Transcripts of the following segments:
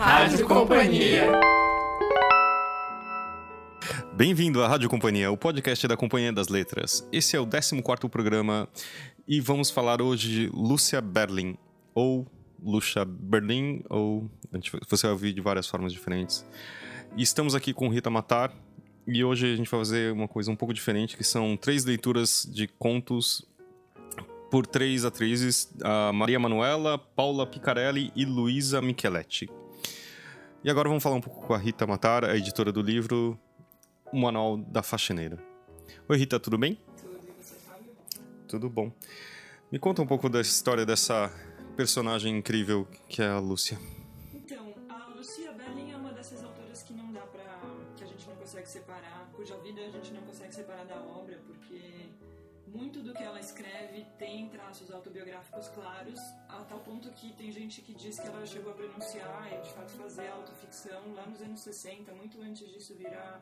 Rádio Companhia. Bem-vindo à Rádio Companhia, o podcast da Companhia das Letras. Esse é o 14 programa e vamos falar hoje de Lúcia Berlin, ou Lucia Berlin, ou você vai ouvir de várias formas diferentes. E estamos aqui com Rita Matar, e hoje a gente vai fazer uma coisa um pouco diferente, que são três leituras de contos por três atrizes, a Maria Manuela, Paula Picarelli e Luísa Micheletti. E agora vamos falar um pouco com a Rita Matar, a editora do livro O Manual da Faxineira. Oi Rita, tudo bem? Tudo? Tudo bom. Me conta um pouco da história dessa personagem incrível que é a Lúcia. Tem traços autobiográficos claros, a tal ponto que tem gente que diz que ela chegou a pronunciar e de fato fazer autoficção lá nos anos 60, muito antes disso virar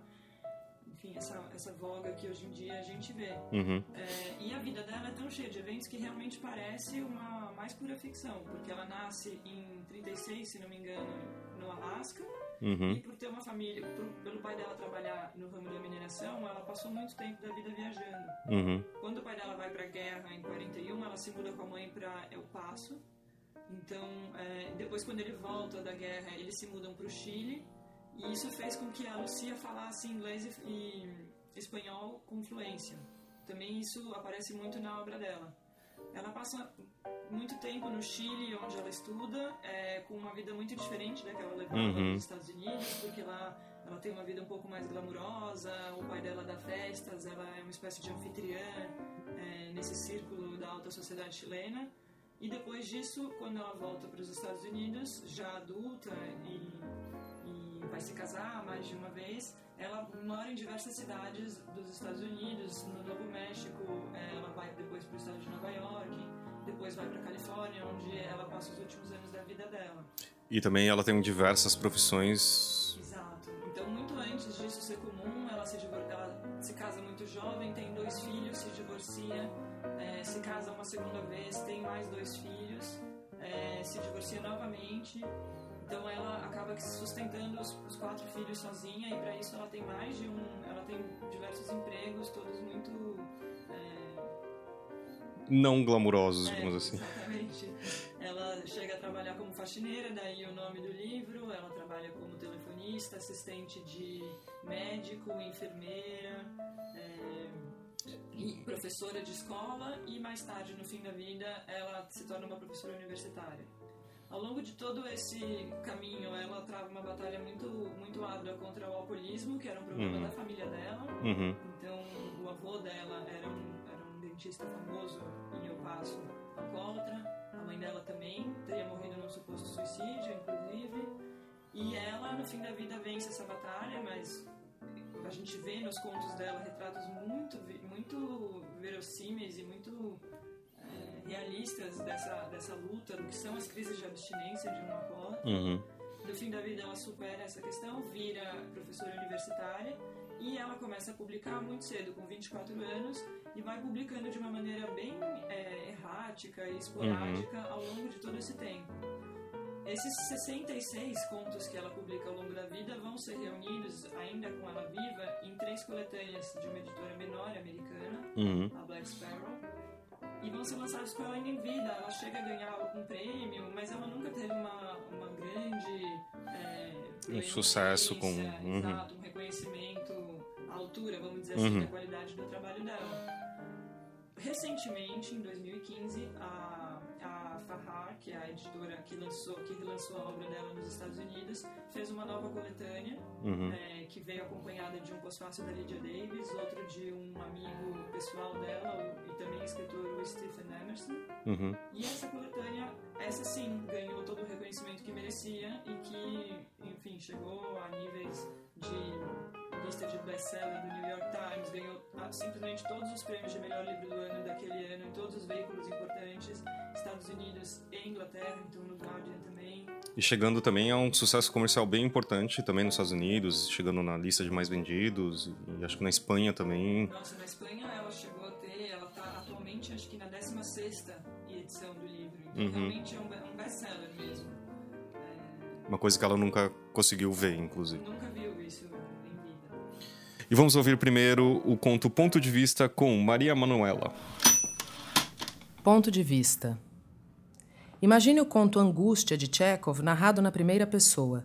enfim, essa, essa voga que hoje em dia a gente vê. Uhum. É, e a vida dela é tão cheia de eventos que realmente parece uma mais pura ficção, porque ela nasce em 36, se não me engano, no Alasca, Uhum. e por ter uma família, por, pelo pai dela trabalhar no ramo da mineração, ela passou muito tempo da vida viajando. Uhum. Quando o pai dela vai para a guerra em 41, ela se muda com a mãe para El Paso. Então, é, depois quando ele volta da guerra, eles se mudam para o Chile. E isso fez com que a Lucia falasse inglês e, e espanhol com fluência. Também isso aparece muito na obra dela. Ela passa muito tempo no Chile, onde ela estuda, é, com uma vida muito diferente da que ela levava Uhum. nos Estados Unidos, porque lá ela tem uma vida um pouco mais glamurosa, o pai dela dá festas, ela é uma espécie de anfitriã é, nesse círculo da alta sociedade chilena. E depois disso, quando ela volta para os Estados Unidos, já adulta e, e vai se casar mais de uma vez, ela mora em diversas cidades dos Estados Unidos, no Novo México, é, ela vai depois para o estado de Nova York, depois vai para Califórnia, onde ela passa os últimos anos da vida dela. E também ela tem diversas profissões. Exato. Então, muito antes disso ser comum, ela se, ela se casa muito jovem, tem dois filhos, se divorcia, eh, se casa uma segunda vez, tem mais dois filhos, eh, se divorcia novamente. Então, ela acaba sustentando os, os quatro filhos sozinha e para isso ela tem mais de um, ela tem diversos empregos, todos muito eh, Não glamurosos, é, digamos assim. Exatamente. Ela chega a trabalhar como faxineira, daí o nome do livro. Ela trabalha como telefonista, assistente de médico, enfermeira, é, e professora de escola e mais tarde, no fim da vida, ela se torna uma professora universitária. Ao longo de todo esse caminho, ela trava uma batalha muito, muito árdua contra o alcoolismo, que era um problema Uhum. da família dela. Uhum. Então, o avô dela era um, era um dentista famoso em El Paso, alcoólatra. A mãe dela também teria morrido num suposto suicídio, inclusive. E ela, no fim da vida, vence essa batalha, mas a gente vê nos contos dela retratos muito, muito verossímeis e muito realistas dessa, dessa luta, do que são as crises de abstinência de um alcoólatra. Uhum. No fim da vida, ela supera essa questão, vira professora universitária e ela começa a publicar muito cedo, com 24 anos, e vai publicando de uma maneira bem é, errática e esporádica ao longo de todo esse tempo. Esses 66 contos que ela publica ao longo da vida vão ser reunidos, ainda com ela viva, em três coletâneas de uma editora menor americana, Uhum. a Black Sparrow, e vão ser lançados com ela ainda em vida. Ela chega a ganhar algum prêmio, mas ela nunca teve uma, uma grande. é, proeminência, sucesso com- uhum. Exato, um reconhecimento à altura, vamos dizer assim, Uhum. da qualidade do trabalho dela. Recentemente, em 2015, a, a Fahar, que é a editora que lançou, que relançou a obra dela nos Estados Unidos, fez uma nova coletânea Uhum. é, que veio acompanhada de um pós-fácil da Lydia Davis, outro de um amigo pessoal dela e também escritor o Stephen Emerson. Uhum. E essa coletânea, essa sim, ganhou todo o reconhecimento que merecia e que, enfim, chegou a níveis de lista de best-seller do New York Times, ganhou ah, simplesmente todos os prêmios de melhor livro do ano daquele ano em todos os veículos importantes, Estados Unidos e Inglaterra, então no Guardian também. E chegando também a um sucesso comercial bem importante também nos Estados Unidos, chegando na lista de mais vendidos, e acho que na Espanha também. Nossa, na Espanha ela chegou a ter, ela está atualmente acho que na 16 edição do livro, então Uhum. realmente é um, um best-seller mesmo. É, Uma coisa que ela nunca conseguiu ver, inclusive. Nunca E vamos ouvir primeiro o conto Ponto de Vista com Maria Manuela. Ponto de vista. Imagine o conto Angústia de Chekhov narrado na primeira pessoa.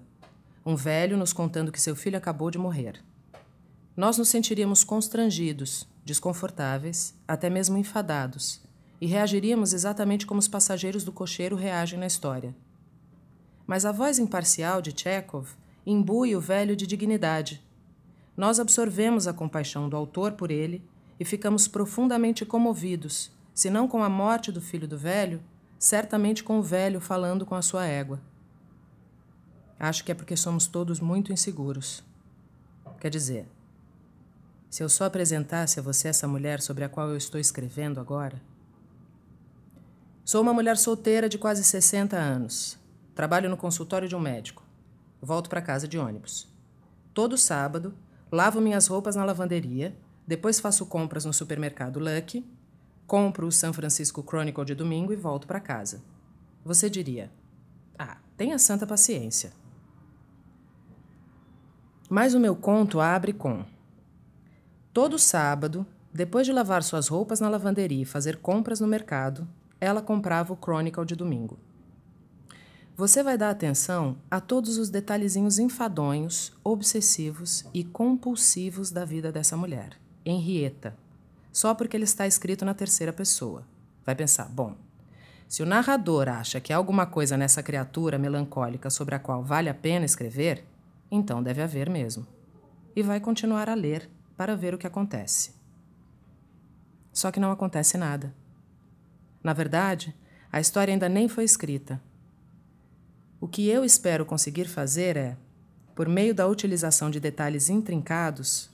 Um velho nos contando que seu filho acabou de morrer. Nós nos sentiríamos constrangidos, desconfortáveis, até mesmo enfadados, e reagiríamos exatamente como os passageiros do cocheiro reagem na história. Mas a voz imparcial de Chekhov imbui o velho de dignidade. Nós absorvemos a compaixão do autor por ele e ficamos profundamente comovidos, se não com a morte do filho do velho, certamente com o velho falando com a sua égua. Acho que é porque somos todos muito inseguros. Quer dizer, se eu só apresentasse a você essa mulher sobre a qual eu estou escrevendo agora. Sou uma mulher solteira de quase 60 anos. Trabalho no consultório de um médico. Volto para casa de ônibus. Todo sábado, lavo minhas roupas na lavanderia, depois faço compras no supermercado Lucky, compro o San Francisco Chronicle de domingo e volto para casa. Você diria: Ah, tenha santa paciência. Mas o meu conto abre com: Todo sábado, depois de lavar suas roupas na lavanderia e fazer compras no mercado, ela comprava o Chronicle de domingo. Você vai dar atenção a todos os detalhezinhos enfadonhos, obsessivos e compulsivos da vida dessa mulher, Henrietta, só porque ele está escrito na terceira pessoa. Vai pensar, bom, se o narrador acha que há alguma coisa nessa criatura melancólica sobre a qual vale a pena escrever, então deve haver mesmo. E vai continuar a ler para ver o que acontece. Só que não acontece nada. Na verdade, a história ainda nem foi escrita. O que eu espero conseguir fazer é, por meio da utilização de detalhes intrincados,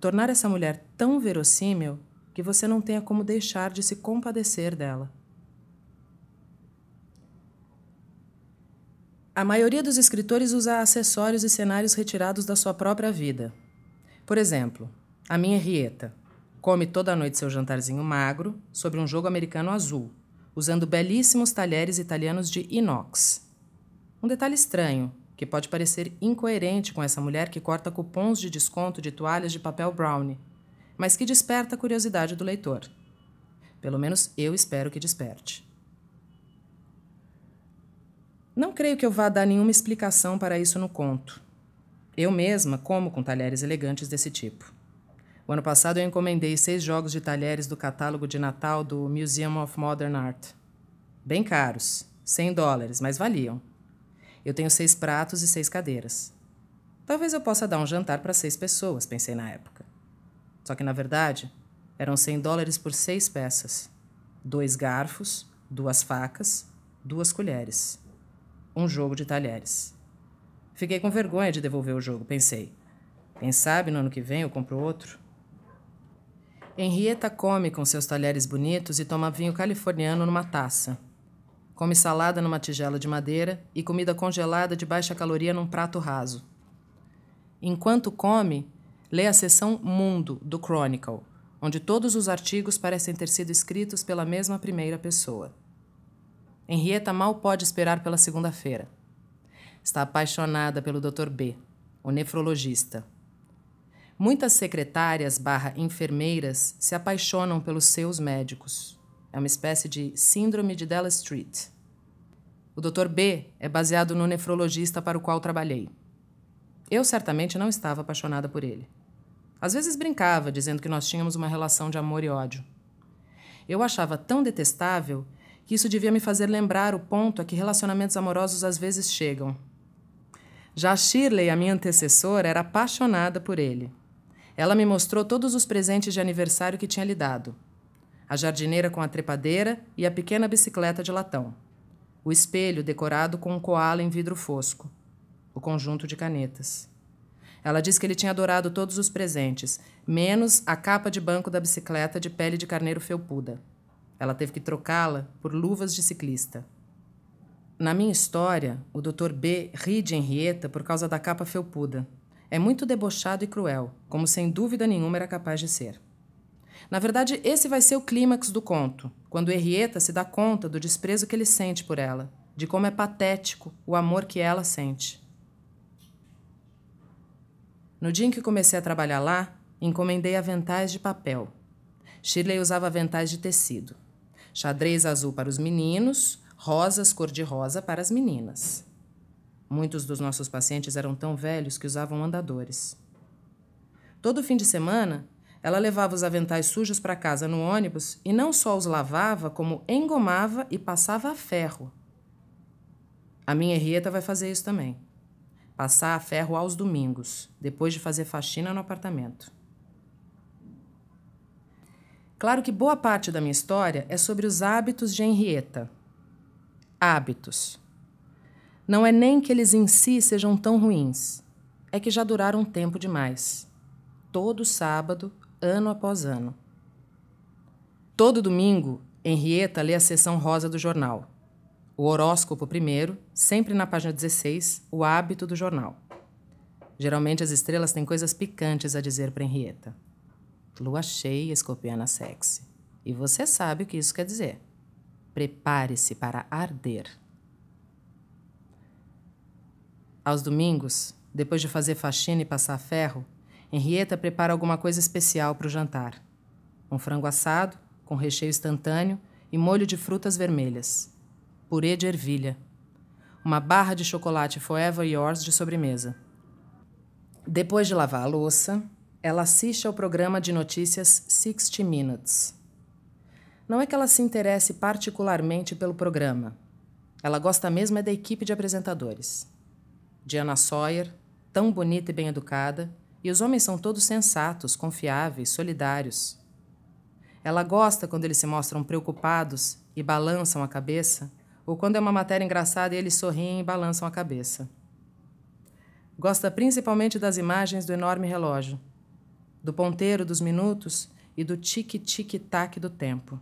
tornar essa mulher tão verossímil que você não tenha como deixar de se compadecer dela. A maioria dos escritores usa acessórios e cenários retirados da sua própria vida. Por exemplo, a minha Rieta come toda noite seu jantarzinho magro sobre um jogo americano azul, usando belíssimos talheres italianos de inox. Um detalhe estranho, que pode parecer incoerente com essa mulher que corta cupons de desconto de toalhas de papel brownie, mas que desperta a curiosidade do leitor. Pelo menos eu espero que desperte. Não creio que eu vá dar nenhuma explicação para isso no conto. Eu mesma como com talheres elegantes desse tipo. O ano passado eu encomendei seis jogos de talheres do catálogo de Natal do Museum of Modern Art. Bem caros, 100 dólares, mas valiam. Eu tenho seis pratos e seis cadeiras. Talvez eu possa dar um jantar para seis pessoas, pensei na época. Só que, na verdade, eram 100 dólares por seis peças: dois garfos, duas facas, duas colheres. Um jogo de talheres. Fiquei com vergonha de devolver o jogo, pensei. Quem sabe no ano que vem eu compro outro? Henrietta come com seus talheres bonitos e toma vinho californiano numa taça. Come salada numa tigela de madeira e comida congelada de baixa caloria num prato raso. Enquanto come, lê a seção Mundo do Chronicle, onde todos os artigos parecem ter sido escritos pela mesma primeira pessoa. Henrietta mal pode esperar pela segunda-feira. Está apaixonada pelo Dr. B, o nefrologista. Muitas secretárias barra enfermeiras se apaixonam pelos seus médicos. É uma espécie de síndrome de Della Street. O Dr. B é baseado no nefrologista para o qual trabalhei. Eu certamente não estava apaixonada por ele. Às vezes brincava, dizendo que nós tínhamos uma relação de amor e ódio. Eu achava tão detestável que isso devia me fazer lembrar o ponto a que relacionamentos amorosos às vezes chegam. Já Shirley, a minha antecessora, era apaixonada por ele. Ela me mostrou todos os presentes de aniversário que tinha lhe dado: a jardineira com a trepadeira e a pequena bicicleta de latão, o espelho decorado com um koala em vidro fosco, o conjunto de canetas. Ela disse que ele tinha adorado todos os presentes, menos a capa de banco da bicicleta de pele de carneiro felpuda. Ela teve que trocá-la por luvas de ciclista. Na minha história, o Dr. B ri de Henrietta por causa da capa felpuda. É muito debochado e cruel, como sem dúvida nenhuma era capaz de ser. Na verdade, esse vai ser o clímax do conto, quando Henrietta se dá conta do desprezo que ele sente por ela, de como é patético o amor que ela sente. No dia em que comecei a trabalhar lá, encomendei aventais de papel. Shirley usava aventais de tecido. Xadrez azul para os meninos, rosas cor-de-rosa para as meninas. Muitos dos nossos pacientes eram tão velhos que usavam andadores. Todo fim de semana, ela levava os aventais sujos para casa no ônibus e não só os lavava, como engomava e passava a ferro. A minha Henrietta vai fazer isso também passar a ferro aos domingos, depois de fazer faxina no apartamento. Claro que boa parte da minha história é sobre os hábitos de Henrietta. Hábitos. Não é nem que eles em si sejam tão ruins, é que já duraram tempo demais. Todo sábado, ano após ano. Todo domingo, Henrietta lê a seção rosa do jornal o horóscopo primeiro, sempre na página 16, o hábito do jornal. Geralmente as estrelas têm coisas picantes a dizer para Henrietta. Lua cheia, escorpiana sexy. E você sabe o que isso quer dizer. Prepare-se para arder. Aos domingos, depois de fazer faxina e passar ferro, Henrietta prepara alguma coisa especial para o jantar. Um frango assado, com recheio instantâneo e molho de frutas vermelhas purê de ervilha, uma barra de chocolate Forever Yours de sobremesa. Depois de lavar a louça, ela assiste ao programa de notícias 60 Minutes. Não é que ela se interesse particularmente pelo programa. Ela gosta mesmo é da equipe de apresentadores. Diana Sawyer, tão bonita e bem educada, e os homens são todos sensatos, confiáveis, solidários. Ela gosta quando eles se mostram preocupados e balançam a cabeça ou quando é uma matéria engraçada eles sorriem e balançam a cabeça. Gosta principalmente das imagens do enorme relógio, do ponteiro dos minutos e do tique-tique-tac do tempo.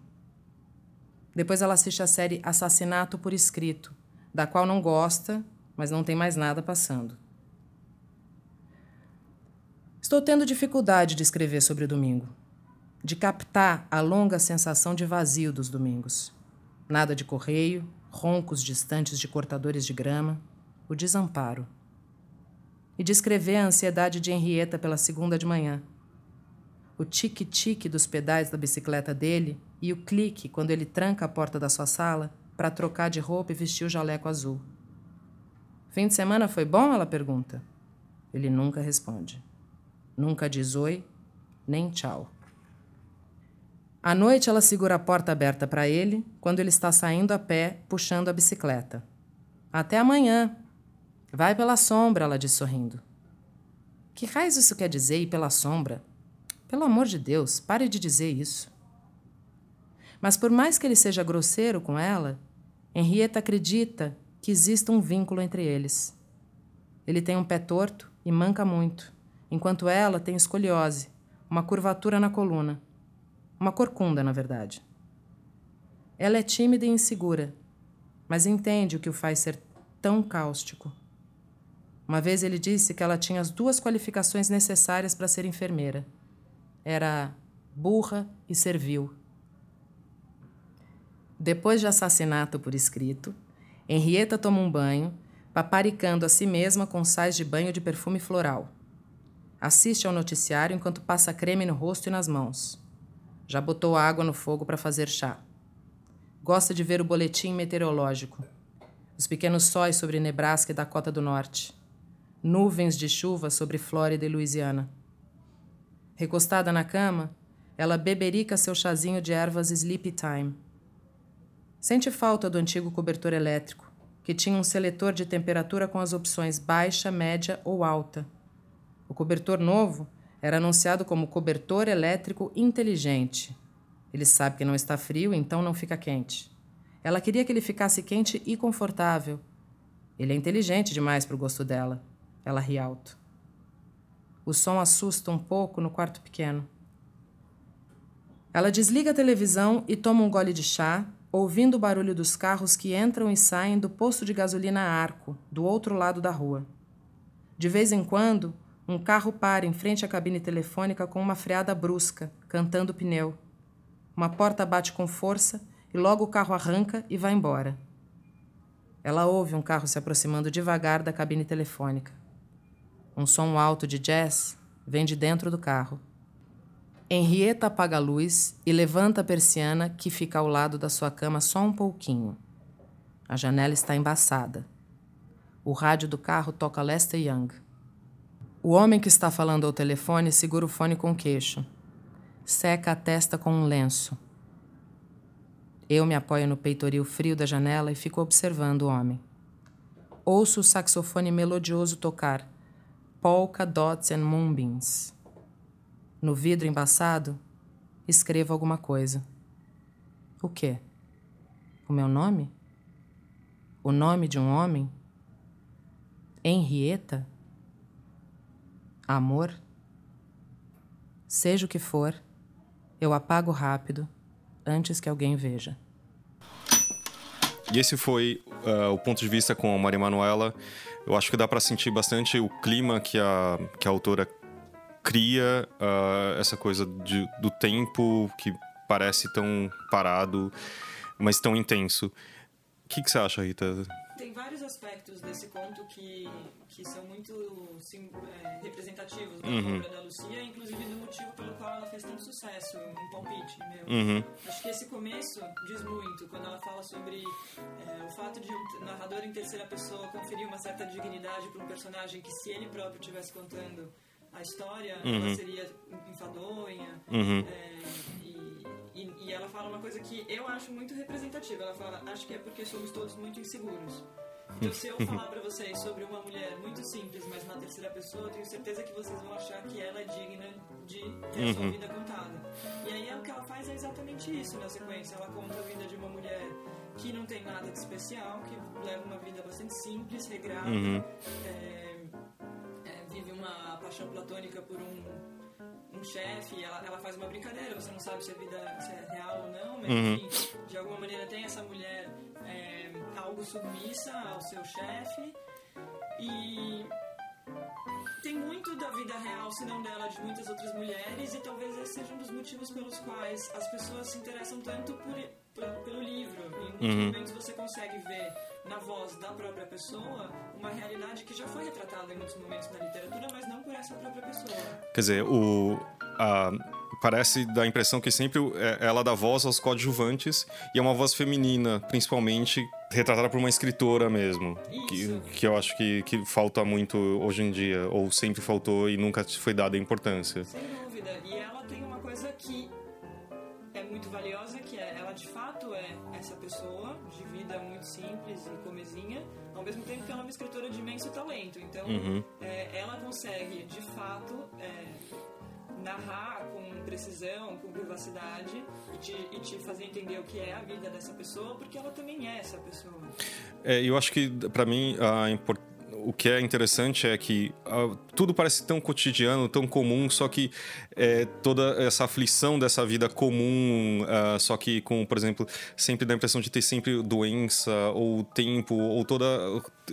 Depois ela assiste a série Assassinato por Escrito, da qual não gosta, mas não tem mais nada passando. Estou tendo dificuldade de escrever sobre o domingo, de captar a longa sensação de vazio dos domingos. Nada de correio, roncos distantes de cortadores de grama, o desamparo. E descrever a ansiedade de Henrietta pela segunda de manhã. O tique-tique dos pedais da bicicleta dele e o clique quando ele tranca a porta da sua sala para trocar de roupa e vestir o jaleco azul. Fim de semana foi bom? Ela pergunta. Ele nunca responde. Nunca diz oi, nem tchau. À noite, ela segura a porta aberta para ele quando ele está saindo a pé, puxando a bicicleta. Até amanhã. Vai pela sombra, ela diz sorrindo. Que raios isso quer dizer ir pela sombra? Pelo amor de Deus, pare de dizer isso. Mas por mais que ele seja grosseiro com ela, Henrietta acredita que exista um vínculo entre eles. Ele tem um pé torto e manca muito, enquanto ela tem escoliose, uma curvatura na coluna uma corcunda, na verdade. Ela é tímida e insegura, mas entende o que o faz ser tão cáustico. Uma vez ele disse que ela tinha as duas qualificações necessárias para ser enfermeira. Era burra e servil. Depois de assassinato por escrito, Henrietta toma um banho, paparicando a si mesma com sais de banho de perfume floral. Assiste ao noticiário enquanto passa creme no rosto e nas mãos. Já botou água no fogo para fazer chá. Gosta de ver o boletim meteorológico. Os pequenos sóis sobre Nebraska e Dakota do Norte. Nuvens de chuva sobre Flórida e Louisiana. Recostada na cama, ela beberica seu chazinho de ervas Sleepy Time. Sente falta do antigo cobertor elétrico, que tinha um seletor de temperatura com as opções baixa, média ou alta. O cobertor novo era anunciado como cobertor elétrico inteligente. Ele sabe que não está frio, então não fica quente. Ela queria que ele ficasse quente e confortável. Ele é inteligente demais para o gosto dela. Ela ri alto. O som assusta um pouco no quarto pequeno. Ela desliga a televisão e toma um gole de chá, ouvindo o barulho dos carros que entram e saem do posto de gasolina Arco, do outro lado da rua. De vez em quando, um carro para em frente à cabine telefônica com uma freada brusca, cantando o pneu. Uma porta bate com força e logo o carro arranca e vai embora. Ela ouve um carro se aproximando devagar da cabine telefônica. Um som alto de jazz vem de dentro do carro. Henrietta apaga a luz e levanta a persiana que fica ao lado da sua cama só um pouquinho. A janela está embaçada. O rádio do carro toca Lester Young. O homem que está falando ao telefone segura o fone com o queixo. Seca a testa com um lenço. Eu me apoio no peitoril frio da janela e fico observando o homem. Ouço o saxofone melodioso tocar Polka Dots and Moonbeams. No vidro embaçado, escrevo alguma coisa. O quê? O meu nome? O nome de um homem? Henrietta? Amor? Seja o que for, eu apago rápido antes que alguém veja. E esse foi uh, o ponto de vista com a Maria Manuela. Eu acho que dá para sentir bastante o clima que a, que a autora cria, uh, essa coisa de, do tempo que parece tão parado, mas tão intenso. O que, que você acha, Rita? Tem vários aspectos desse conto que, que são muito sim, é, representativos da uhum. obra da Lucia, inclusive do motivo pelo qual ela fez tanto sucesso, um palpite meu. Uhum. Acho que esse começo diz muito, quando ela fala sobre é, o fato de um narrador em terceira pessoa conferir uma certa dignidade para um personagem que se ele próprio estivesse contando a história, uhum. ela seria enfadonha. Uhum. É, muito representativa. Ela fala, acho que é porque somos todos muito inseguros. Então, se eu falar para vocês sobre uma mulher muito simples, mas na terceira pessoa, eu tenho certeza que vocês vão achar que ela é digna de ter uhum. sua vida contada. E aí o que ela faz é exatamente isso na sequência. Ela conta a vida de uma mulher que não tem nada de especial, que leva uma vida bastante simples, regrada, uhum. é, é, vive uma paixão platônica por um um chefe, ela, ela faz uma brincadeira, você não sabe se a vida se é real ou não, mas uhum. enfim, de alguma maneira tem essa mulher é, algo submissa ao seu chefe e tem muito da vida real, se não dela, de muitas outras mulheres e talvez esse seja um dos motivos pelos quais as pessoas se interessam tanto por, pelo livro. Em muitos uhum. momentos você consegue ver na voz da própria pessoa uma realidade que já foi retratada em muitos momentos na literatura, mas não por essa própria pessoa. Quer dizer, o, a, parece dar a impressão que sempre é, ela dá voz aos coadjuvantes e é uma voz feminina, principalmente retratada por uma escritora mesmo. Que, que eu acho que, que falta muito hoje em dia, ou sempre faltou e nunca foi dada importância. Sem dúvida. E pessoa de vida muito simples e comezinha, ao mesmo tempo que ela é uma escritora de imenso talento. Então, uhum. é, ela consegue de fato é, narrar com precisão, com privacidade e te, e te, fazer entender o que é a vida dessa pessoa, porque ela também é essa pessoa. É, eu acho que para mim a importância o que é interessante é que uh, tudo parece tão cotidiano, tão comum, só que é, toda essa aflição dessa vida comum, uh, só que com, por exemplo, sempre dá a impressão de ter sempre doença ou tempo, ou toda.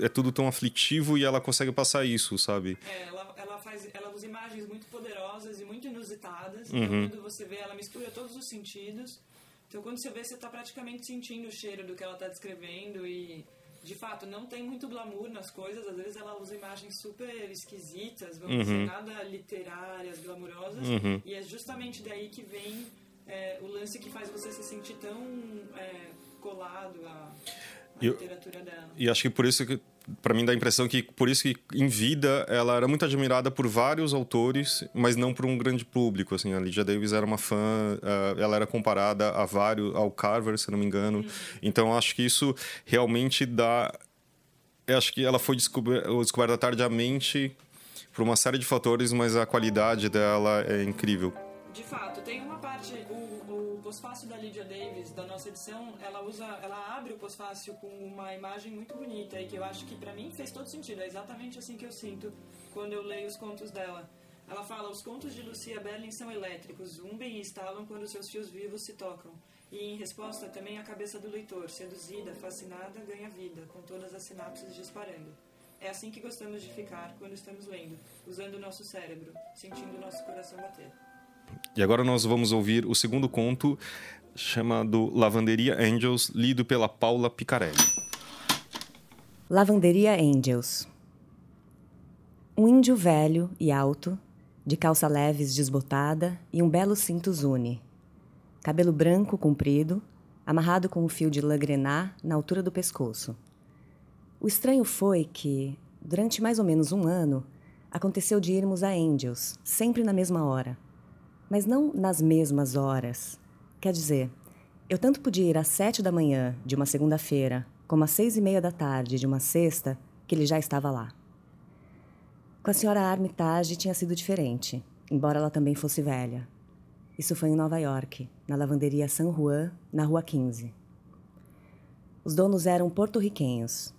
É tudo tão aflitivo e ela consegue passar isso, sabe? É, ela, ela, faz, ela usa imagens muito poderosas e muito inusitadas. Então, uhum. Então, quando você vê, ela mistura todos os sentidos. Então, quando você vê, você está praticamente sentindo o cheiro do que ela está descrevendo e de fato, não tem muito glamour nas coisas. Às vezes ela usa imagens super esquisitas, vamos uhum. dizer, nada literárias, glamourosas. Uhum. E é justamente daí que vem é, o lance que faz você se sentir tão é, colado à, à literatura dela. E acho que por isso que para mim dá a impressão que por isso que em vida ela era muito admirada por vários autores, mas não por um grande público. Assim, a Lydia Davis era uma fã, uh, ela era comparada a vários, ao Carver, se não me engano. Uhum. Então acho que isso realmente dá. Eu acho que ela foi descober... descoberta tardiamente por uma série de fatores, mas a qualidade dela é incrível. De fato, tem uma pós-fácil da Lydia Davis, da nossa edição, ela usa, ela abre o pós-fácil com uma imagem muito bonita e que eu acho que para mim fez todo sentido. É exatamente assim que eu sinto quando eu leio os contos dela. Ela fala: os contos de Lucia Berlin são elétricos, zumbem e estalam quando seus fios vivos se tocam. E em resposta também a cabeça do leitor, seduzida, fascinada, ganha vida, com todas as sinapses disparando. É assim que gostamos de ficar quando estamos lendo, usando o nosso cérebro, sentindo o nosso coração bater. E agora nós vamos ouvir o segundo conto, chamado Lavanderia Angels, lido pela Paula Picarelli. Lavanderia Angels. Um índio velho e alto, de calça leves desbotada e um belo cinto zune. Cabelo branco comprido, amarrado com um fio de lã grená na altura do pescoço. O estranho foi que, durante mais ou menos um ano, aconteceu de irmos a Angels, sempre na mesma hora. Mas não nas mesmas horas. Quer dizer, eu tanto podia ir às sete da manhã de uma segunda-feira como às seis e meia da tarde de uma sexta, que ele já estava lá. Com a senhora Armitage tinha sido diferente, embora ela também fosse velha. Isso foi em Nova York, na lavanderia San Juan, na Rua 15. Os donos eram porto-riquenhos.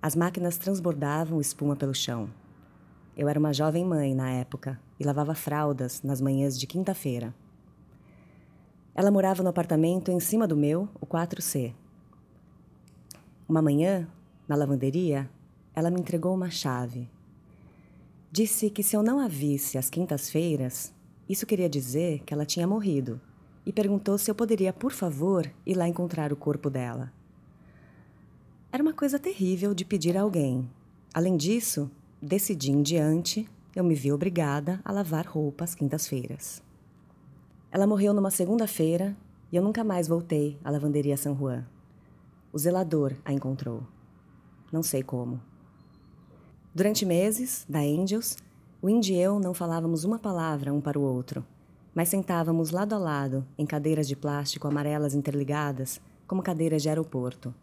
As máquinas transbordavam espuma pelo chão. Eu era uma jovem mãe na época e lavava fraldas nas manhãs de quinta-feira. Ela morava no apartamento em cima do meu, o 4C. Uma manhã, na lavanderia, ela me entregou uma chave. Disse que se eu não a visse às quintas-feiras, isso queria dizer que ela tinha morrido, e perguntou se eu poderia, por favor, ir lá encontrar o corpo dela. Era uma coisa terrível de pedir a alguém. Além disso, decidi em diante, eu me vi obrigada a lavar roupa às quintas-feiras. Ela morreu numa segunda-feira e eu nunca mais voltei à lavanderia San Juan. O zelador a encontrou. Não sei como. Durante meses, da Angels, o Indy e eu não falávamos uma palavra um para o outro, mas sentávamos lado a lado em cadeiras de plástico amarelas interligadas, como cadeiras de aeroporto.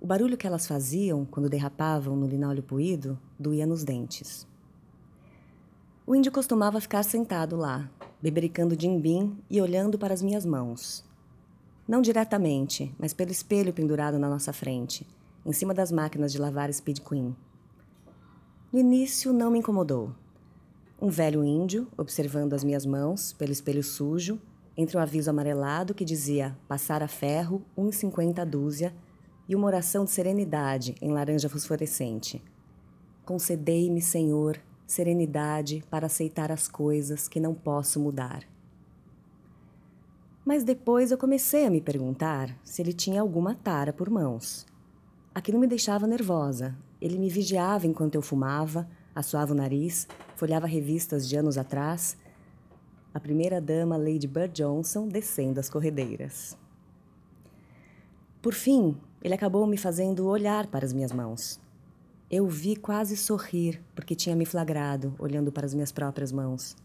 O barulho que elas faziam quando derrapavam no linóleo poído doía nos dentes. O índio costumava ficar sentado lá, bebericando jimbim e olhando para as minhas mãos. Não diretamente, mas pelo espelho pendurado na nossa frente, em cima das máquinas de lavar Speed Queen. No início não me incomodou. Um velho índio, observando as minhas mãos pelo espelho sujo, entre um aviso amarelado que dizia passar a ferro 1,50 a dúzia e uma oração de serenidade em laranja fosforescente. Concedei-me, Senhor, serenidade para aceitar as coisas que não posso mudar. Mas depois eu comecei a me perguntar se ele tinha alguma tara por mãos. Aquilo me deixava nervosa. Ele me vigiava enquanto eu fumava, assoava o nariz, folhava revistas de anos atrás. A primeira dama Lady Bird Johnson descendo as corredeiras. Por fim, ele acabou me fazendo olhar para as minhas mãos. Eu vi quase sorrir porque tinha me flagrado olhando para as minhas próprias mãos.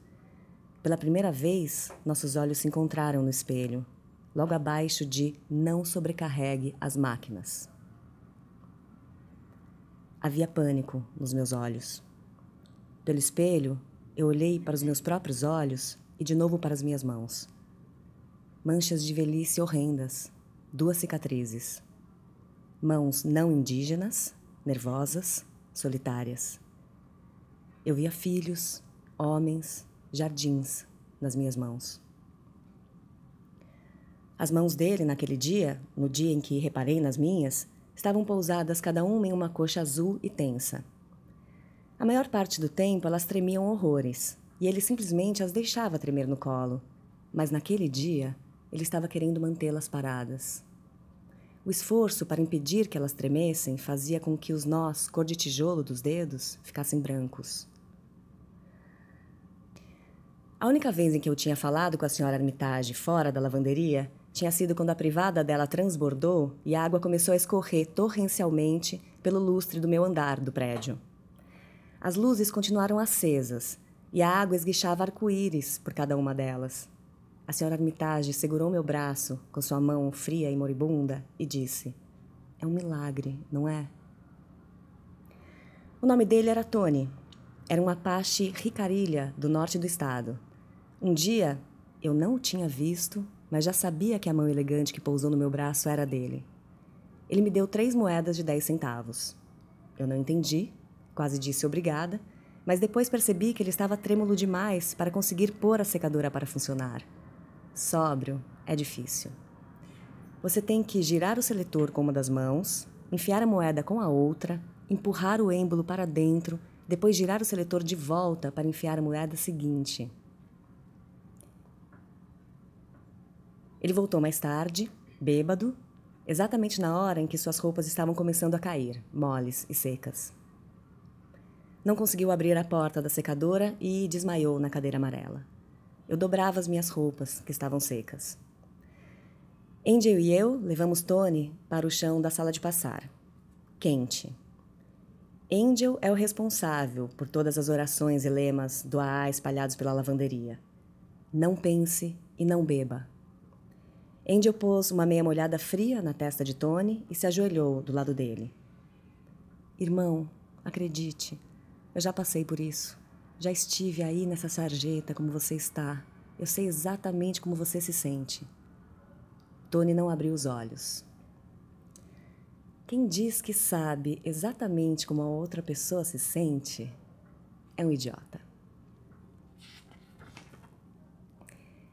Pela primeira vez, nossos olhos se encontraram no espelho, logo abaixo de Não sobrecarregue as máquinas. Havia pânico nos meus olhos. Pelo espelho, eu olhei para os meus próprios olhos e de novo para as minhas mãos. Manchas de velhice horrendas, duas cicatrizes. Mãos não indígenas, nervosas, solitárias. Eu via filhos, homens, jardins nas minhas mãos. As mãos dele, naquele dia, no dia em que reparei nas minhas, estavam pousadas cada uma em uma coxa azul e tensa. A maior parte do tempo elas tremiam horrores, e ele simplesmente as deixava tremer no colo. Mas naquele dia, ele estava querendo mantê-las paradas. O esforço para impedir que elas tremessem fazia com que os nós, cor de tijolo dos dedos, ficassem brancos. A única vez em que eu tinha falado com a senhora Armitage fora da lavanderia tinha sido quando a privada dela transbordou e a água começou a escorrer torrencialmente pelo lustre do meu andar do prédio. As luzes continuaram acesas e a água esguichava arco-íris por cada uma delas. A senhora Armitage segurou meu braço com sua mão fria e moribunda e disse: É um milagre, não é? O nome dele era Tony. Era um Apache ricarilha do norte do estado. Um dia, eu não o tinha visto, mas já sabia que a mão elegante que pousou no meu braço era dele. Ele me deu três moedas de dez centavos. Eu não entendi, quase disse obrigada, mas depois percebi que ele estava trêmulo demais para conseguir pôr a secadora para funcionar. Sóbrio é difícil. Você tem que girar o seletor com uma das mãos, enfiar a moeda com a outra, empurrar o êmbolo para dentro, depois girar o seletor de volta para enfiar a moeda seguinte. Ele voltou mais tarde, bêbado, exatamente na hora em que suas roupas estavam começando a cair, moles e secas. Não conseguiu abrir a porta da secadora e desmaiou na cadeira amarela. Eu dobrava as minhas roupas, que estavam secas. Angel e eu levamos Tony para o chão da sala de passar. Quente. Angel é o responsável por todas as orações e lemas do AA espalhados pela lavanderia. Não pense e não beba. Angel pôs uma meia molhada fria na testa de Tony e se ajoelhou do lado dele. Irmão, acredite, eu já passei por isso. Já estive aí nessa sarjeta como você está. Eu sei exatamente como você se sente. Tony não abriu os olhos. Quem diz que sabe exatamente como a outra pessoa se sente é um idiota.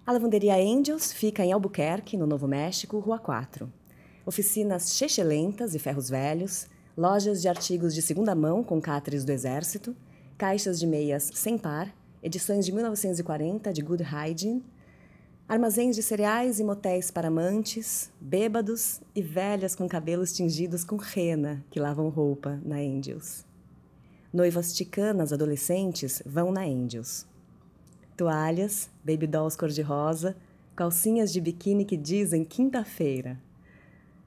A lavanderia Angels fica em Albuquerque, no Novo México, Rua 4. Oficinas chechelentas e ferros velhos, lojas de artigos de segunda mão com cáteres do Exército, caixas de meias sem par, edições de 1940 de Good Hygiene, armazéns de cereais e motéis para amantes, bêbados e velhas com cabelos tingidos com rena que lavam roupa na Angels. Noivas ticanas adolescentes vão na Angels. Toalhas, baby dolls cor-de-rosa, calcinhas de biquíni que dizem quinta-feira.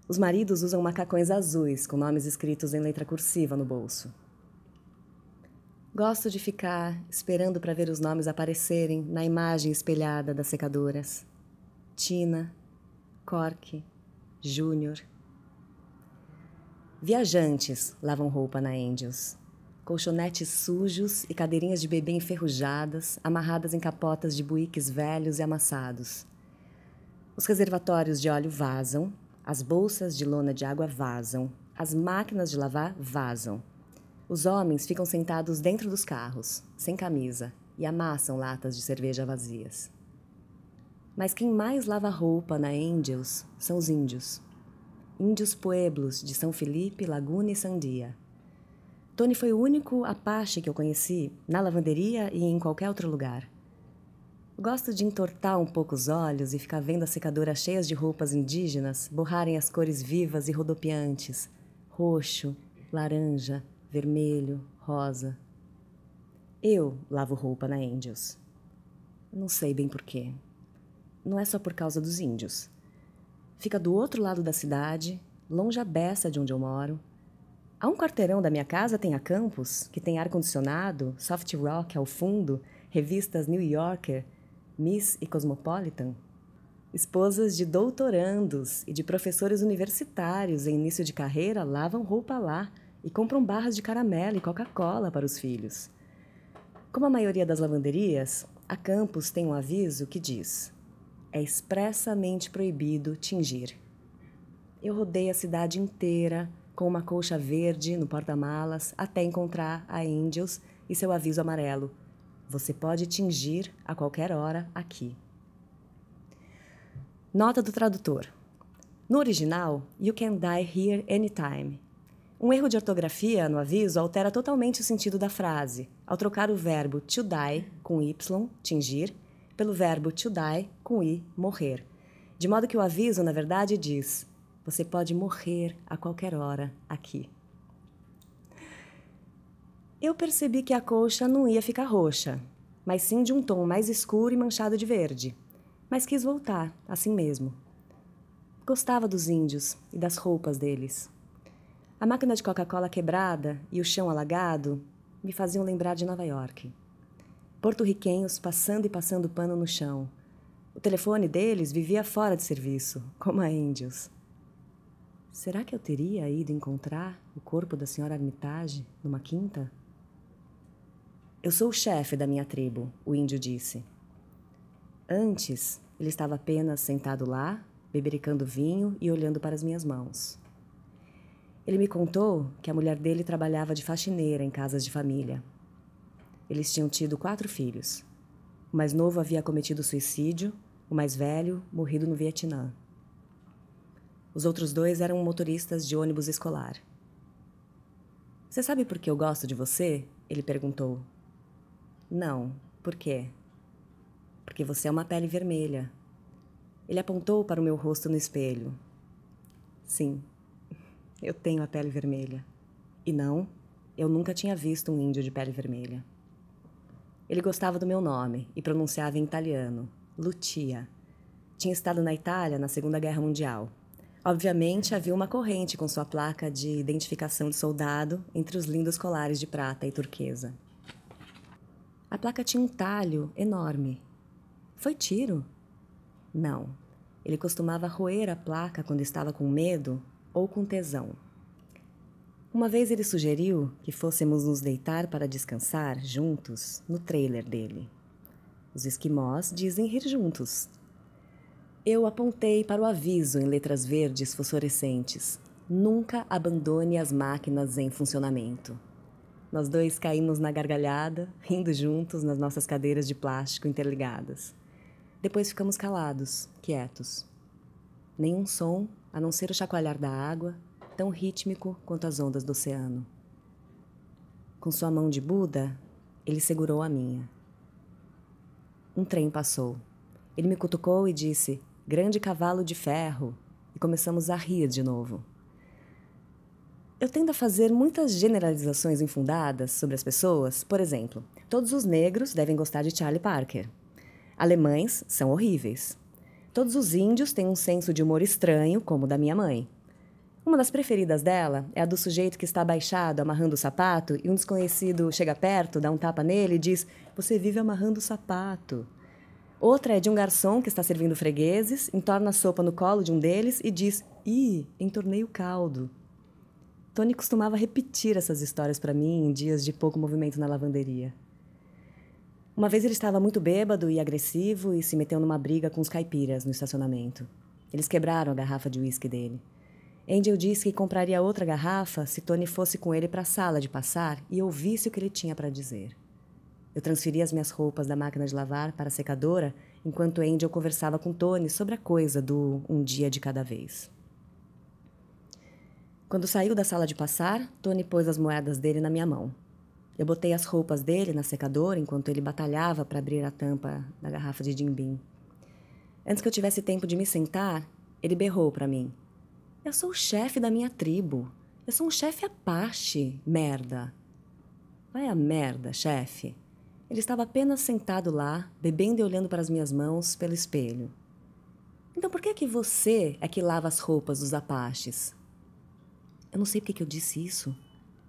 Os maridos usam macacões azuis com nomes escritos em letra cursiva no bolso. Gosto de ficar esperando para ver os nomes aparecerem na imagem espelhada das secadoras. Tina, Cork, Júnior. Viajantes lavam roupa na Angels. Colchonetes sujos e cadeirinhas de bebê enferrujadas, amarradas em capotas de buíques velhos e amassados. Os reservatórios de óleo vazam as bolsas de lona de água vazam, as máquinas de lavar vazam. Os homens ficam sentados dentro dos carros, sem camisa, e amassam latas de cerveja vazias. Mas quem mais lava roupa na Angels são os índios. Índios pueblos de São Felipe, Laguna e Sandia. Tony foi o único Apache que eu conheci na lavanderia e em qualquer outro lugar. Gosto de entortar um pouco os olhos e ficar vendo as secadoras cheias de roupas indígenas borrarem as cores vivas e rodopiantes: roxo, laranja, vermelho, rosa. Eu lavo roupa na Angels. Não sei bem porquê. Não é só por causa dos índios. Fica do outro lado da cidade, longe a beça de onde eu moro. A um quarteirão da minha casa tem a campus, que tem ar-condicionado, soft rock ao fundo, revistas New Yorker Miss e Cosmopolitan, esposas de doutorandos e de professores universitários em início de carreira lavam roupa lá e compram barras de caramelo e Coca-Cola para os filhos. Como a maioria das lavanderias, a campus tem um aviso que diz: é expressamente proibido tingir. Eu rodei a cidade inteira com uma colcha verde no porta-malas até encontrar a Angels e seu aviso amarelo você pode tingir a qualquer hora aqui. Nota do tradutor. No original, You can die here anytime. Um erro de ortografia no aviso altera totalmente o sentido da frase, ao trocar o verbo to die, com Y, tingir, pelo verbo to die, com I, morrer. De modo que o aviso, na verdade, diz: Você pode morrer a qualquer hora aqui eu percebi que a colcha não ia ficar roxa, mas sim de um tom mais escuro e manchado de verde. Mas quis voltar, assim mesmo. Gostava dos índios e das roupas deles. A máquina de Coca-Cola quebrada e o chão alagado me faziam lembrar de Nova York. Porto-riquenhos passando e passando pano no chão. O telefone deles vivia fora de serviço, como a índios. Será que eu teria ido encontrar o corpo da senhora Armitage numa quinta? Eu sou o chefe da minha tribo, o índio disse. Antes, ele estava apenas sentado lá, bebericando vinho e olhando para as minhas mãos. Ele me contou que a mulher dele trabalhava de faxineira em casas de família. Eles tinham tido quatro filhos. O mais novo havia cometido suicídio, o mais velho morrido no Vietnã. Os outros dois eram motoristas de ônibus escolar. Você sabe por que eu gosto de você? Ele perguntou, não. Por quê? Porque você é uma pele vermelha. Ele apontou para o meu rosto no espelho. Sim, eu tenho a pele vermelha. E não, eu nunca tinha visto um índio de pele vermelha. Ele gostava do meu nome e pronunciava em italiano, Lucia. Tinha estado na Itália na Segunda Guerra Mundial. Obviamente, havia uma corrente com sua placa de identificação de soldado entre os lindos colares de prata e turquesa. A placa tinha um talho enorme. Foi tiro? Não. Ele costumava roer a placa quando estava com medo ou com tesão. Uma vez ele sugeriu que fôssemos nos deitar para descansar juntos no trailer dele. Os esquimós dizem rir juntos. Eu apontei para o aviso em letras verdes fosforescentes: Nunca abandone as máquinas em funcionamento. Nós dois caímos na gargalhada, rindo juntos nas nossas cadeiras de plástico interligadas. Depois ficamos calados, quietos. Nenhum som, a não ser o chacoalhar da água, tão rítmico quanto as ondas do oceano. Com sua mão de Buda, ele segurou a minha. Um trem passou. Ele me cutucou e disse: Grande cavalo de ferro. E começamos a rir de novo. Eu tendo a fazer muitas generalizações infundadas sobre as pessoas. Por exemplo, todos os negros devem gostar de Charlie Parker. Alemães são horríveis. Todos os índios têm um senso de humor estranho, como o da minha mãe. Uma das preferidas dela é a do sujeito que está abaixado amarrando o sapato e um desconhecido chega perto, dá um tapa nele e diz: Você vive amarrando o sapato. Outra é de um garçom que está servindo fregueses, entorna a sopa no colo de um deles e diz: Ih, entornei o caldo. Tony costumava repetir essas histórias para mim em dias de pouco movimento na lavanderia. Uma vez ele estava muito bêbado e agressivo e se meteu numa briga com os caipiras no estacionamento. Eles quebraram a garrafa de uísque dele. Angel disse que compraria outra garrafa se Tony fosse com ele para a sala de passar e ouvisse o que ele tinha para dizer. Eu transferi as minhas roupas da máquina de lavar para a secadora enquanto Angel conversava com Tony sobre a coisa do um dia de cada vez. Quando saiu da sala de passar, Tony pôs as moedas dele na minha mão. Eu botei as roupas dele na secadora enquanto ele batalhava para abrir a tampa da garrafa de Jim Antes que eu tivesse tempo de me sentar, ele berrou para mim. Eu sou o chefe da minha tribo. Eu sou um chefe Apache, merda. Vai a merda, chefe. Ele estava apenas sentado lá, bebendo e olhando para as minhas mãos pelo espelho. Então por que que você é que lava as roupas dos Apaches? Eu não sei porque que eu disse isso.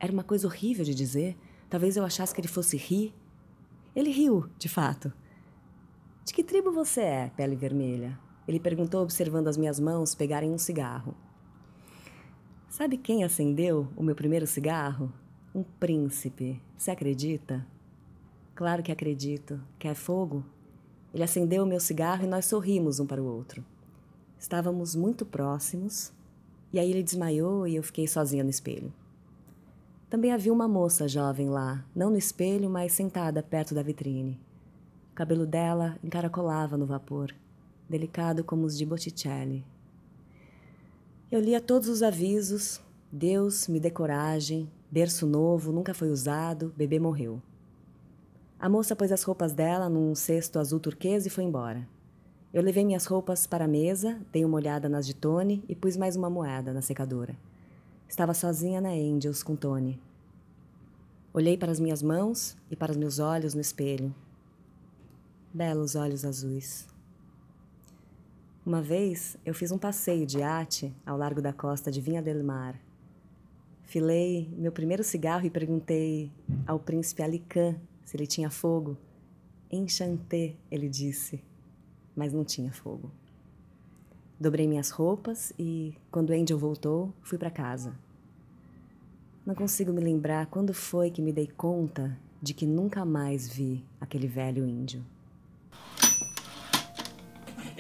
Era uma coisa horrível de dizer. Talvez eu achasse que ele fosse rir. Ele riu, de fato. De que tribo você é, pele vermelha? Ele perguntou, observando as minhas mãos pegarem um cigarro. Sabe quem acendeu o meu primeiro cigarro? Um príncipe. Você acredita? Claro que acredito. Quer fogo? Ele acendeu o meu cigarro e nós sorrimos um para o outro. Estávamos muito próximos, e aí ele desmaiou e eu fiquei sozinha no espelho. Também havia uma moça jovem lá, não no espelho, mas sentada perto da vitrine. O cabelo dela encaracolava no vapor, delicado como os de Botticelli. Eu lia todos os avisos: Deus me dê coragem, berço novo, nunca foi usado, bebê morreu. A moça pôs as roupas dela num cesto azul turquesa e foi embora. Eu levei minhas roupas para a mesa, dei uma olhada nas de Tony e pus mais uma moeda na secadora. Estava sozinha na Angels com Tony. Olhei para as minhas mãos e para os meus olhos no espelho. Belos olhos azuis. Uma vez eu fiz um passeio de arte ao largo da costa de Vinha del Mar. Filei meu primeiro cigarro e perguntei ao príncipe Alican se ele tinha fogo. Enchanté, ele disse mas não tinha fogo. Dobrei minhas roupas e, quando Angel voltou, fui para casa. Não consigo me lembrar quando foi que me dei conta de que nunca mais vi aquele velho índio.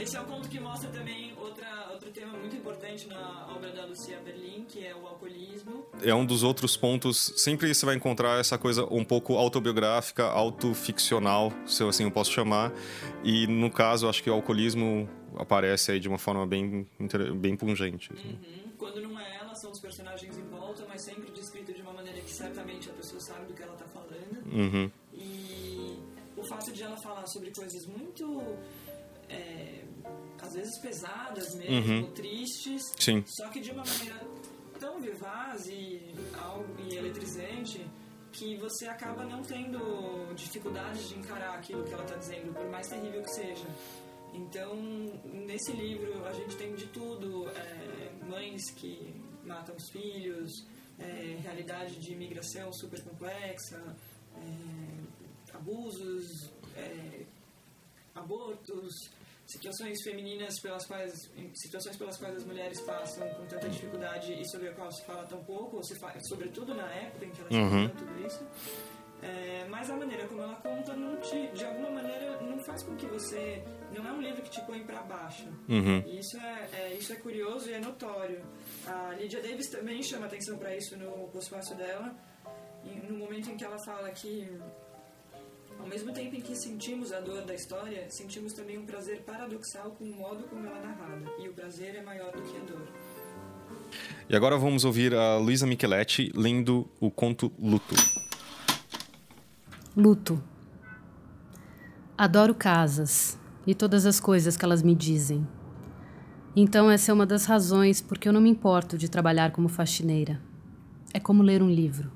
Esse é o conto que mostra também outra, outro tema muito importante na obra da Lucia Berlin, que é o alcoolismo. É um dos outros pontos. Sempre você vai encontrar essa coisa um pouco autobiográfica, autoficcional, se assim eu posso chamar. E no caso, acho que o alcoolismo aparece aí de uma forma bem, bem pungente. Uhum. Quando não é ela, são os personagens em volta, mas sempre descrito de uma maneira que certamente a pessoa sabe do que ela está falando. Uhum. E o fato de ela falar sobre coisas muito é, às vezes pesadas mesmo, Uhum. tristes, Sim. só que de uma maneira tão vivaz e, e eletrizante que você acaba não tendo dificuldade de encarar aquilo que ela está dizendo, por mais terrível que seja. Então, nesse livro a gente tem de tudo: é, mães que matam os filhos, é, realidade de imigração super complexa, é, abusos, é, abortos, situações femininas pelas quais situações pelas quais as mulheres passam com tanta dificuldade e sobre a qual se fala tão pouco, ou se fala, sobretudo na época em que elas Uhum. tudo isso. É, mas a maneira como ela conta não te, de alguma maneira não faz com que você não é um livro que te põe para baixo Uhum. e isso é, é- isso é curioso e é notório a Lydia Davis também chama atenção para isso no pós-fácil dela no momento em que ela fala que ao mesmo tempo em que sentimos a dor da história sentimos também um prazer paradoxal com o modo como ela é narrada e o prazer é maior do que a dor E agora vamos ouvir a Luisa Micheletti lendo o conto Luto. Luto. Adoro casas e todas as coisas que elas me dizem. Então, essa é uma das razões porque eu não me importo de trabalhar como faxineira. É como ler um livro.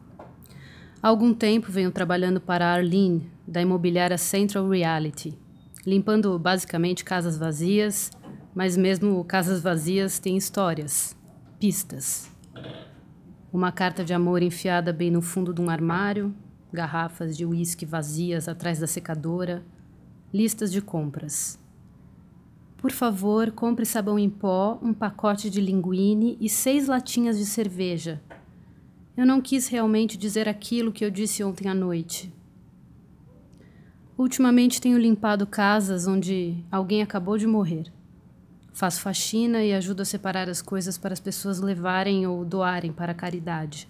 Há algum tempo venho trabalhando para a Arlene, da imobiliária Central Reality, limpando basicamente casas vazias, mas mesmo casas vazias têm histórias, pistas. Uma carta de amor enfiada bem no fundo de um armário, garrafas de uísque vazias atrás da secadora, listas de compras. Por favor, compre sabão em pó, um pacote de linguine e seis latinhas de cerveja. Eu não quis realmente dizer aquilo que eu disse ontem à noite. Ultimamente tenho limpado casas onde alguém acabou de morrer. Faço faxina e ajudo a separar as coisas para as pessoas levarem ou doarem para a caridade.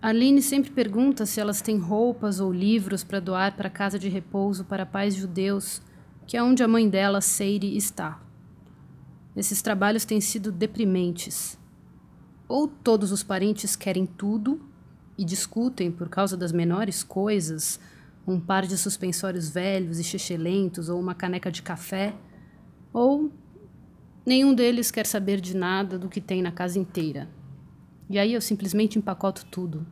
Arlene sempre pergunta se elas têm roupas ou livros para doar para a casa de repouso para pais judeus, que é onde a mãe dela, Seire, está. Esses trabalhos têm sido deprimentes. Ou todos os parentes querem tudo e discutem por causa das menores coisas, um par de suspensórios velhos e chechelentos ou uma caneca de café, ou nenhum deles quer saber de nada do que tem na casa inteira. E aí eu simplesmente empacoto tudo.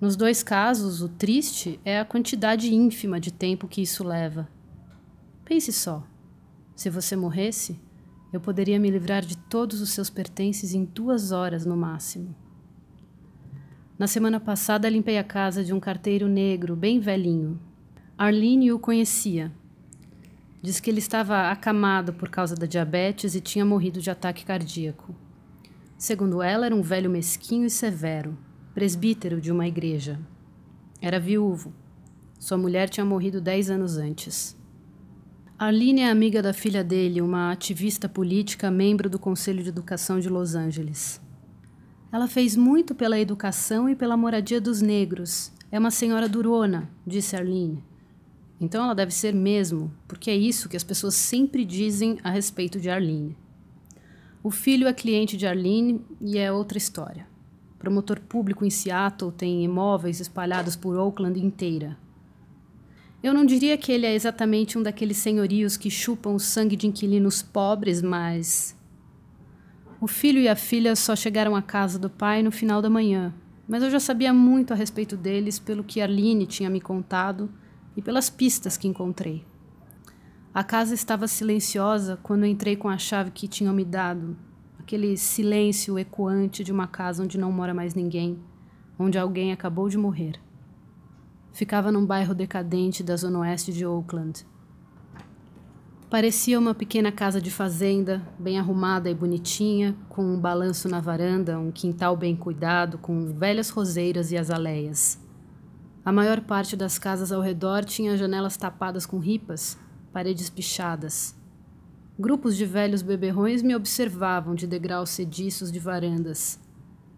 Nos dois casos, o triste é a quantidade ínfima de tempo que isso leva. Pense só: se você morresse, eu poderia me livrar de todos os seus pertences em duas horas no máximo. Na semana passada, limpei a casa de um carteiro negro, bem velhinho. Arlene o conhecia. Diz que ele estava acamado por causa da diabetes e tinha morrido de ataque cardíaco. Segundo ela, era um velho mesquinho e severo, presbítero de uma igreja. Era viúvo. Sua mulher tinha morrido dez anos antes. Arlene é amiga da filha dele, uma ativista política, membro do Conselho de Educação de Los Angeles. Ela fez muito pela educação e pela moradia dos negros. É uma senhora durona, disse Arlene. Então ela deve ser mesmo, porque é isso que as pessoas sempre dizem a respeito de Arlene. O filho é cliente de Arlene e é outra história. Promotor público em Seattle tem imóveis espalhados por Oakland inteira. Eu não diria que ele é exatamente um daqueles senhorios que chupam o sangue de inquilinos pobres, mas. O filho e a filha só chegaram à casa do pai no final da manhã, mas eu já sabia muito a respeito deles pelo que Arlene tinha me contado e pelas pistas que encontrei. A casa estava silenciosa quando entrei com a chave que tinham me dado, aquele silêncio ecoante de uma casa onde não mora mais ninguém, onde alguém acabou de morrer. Ficava num bairro decadente da zona oeste de Oakland. Parecia uma pequena casa de fazenda, bem arrumada e bonitinha, com um balanço na varanda, um quintal bem cuidado, com velhas roseiras e azaleias. A maior parte das casas ao redor tinha janelas tapadas com ripas, paredes pichadas. Grupos de velhos beberrões me observavam de degraus sediços de varandas.